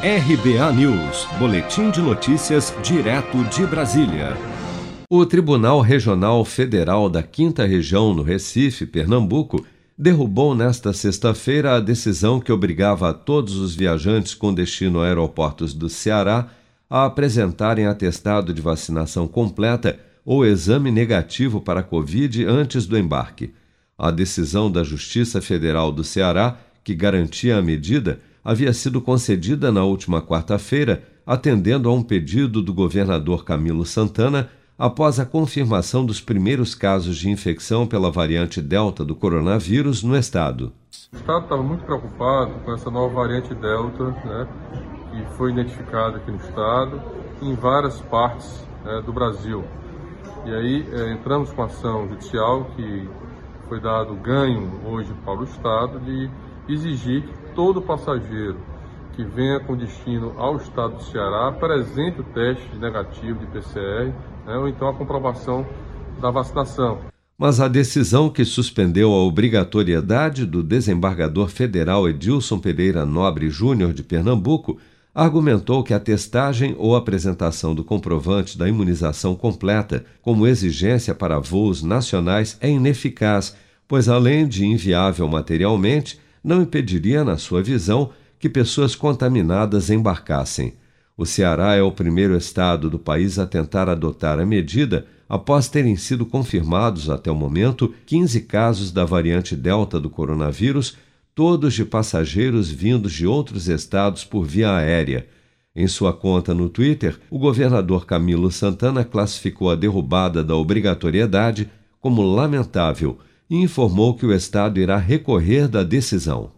RBA News, Boletim de Notícias, direto de Brasília. O Tribunal Regional Federal da Quinta Região, no Recife, Pernambuco, derrubou nesta sexta-feira a decisão que obrigava a todos os viajantes com destino a aeroportos do Ceará a apresentarem atestado de vacinação completa ou exame negativo para a Covid antes do embarque. A decisão da Justiça Federal do Ceará, que garantia a medida, havia sido concedida na última quarta-feira, atendendo a um pedido do governador Camilo Santana após a confirmação dos primeiros casos de infecção pela variante Delta do coronavírus no estado. O estado estava muito preocupado com essa nova variante Delta, né, que foi identificada aqui no estado, em várias partes né, do Brasil. E aí é, entramos com ação judicial que foi dado ganho hoje para o estado de exigir que todo passageiro que venha com destino ao estado do Ceará apresente o teste negativo de PCR né, ou então a comprovação da vacinação. Mas a decisão que suspendeu a obrigatoriedade do desembargador federal Edilson Pereira Nobre Júnior de Pernambuco argumentou que a testagem ou apresentação do comprovante da imunização completa como exigência para voos nacionais é ineficaz, pois além de inviável materialmente, não impediria, na sua visão, que pessoas contaminadas embarcassem. O Ceará é o primeiro estado do país a tentar adotar a medida após terem sido confirmados até o momento 15 casos da variante Delta do coronavírus, todos de passageiros vindos de outros estados por via aérea. Em sua conta no Twitter, o governador Camilo Santana classificou a derrubada da obrigatoriedade como lamentável e informou que o Estado irá recorrer da decisão.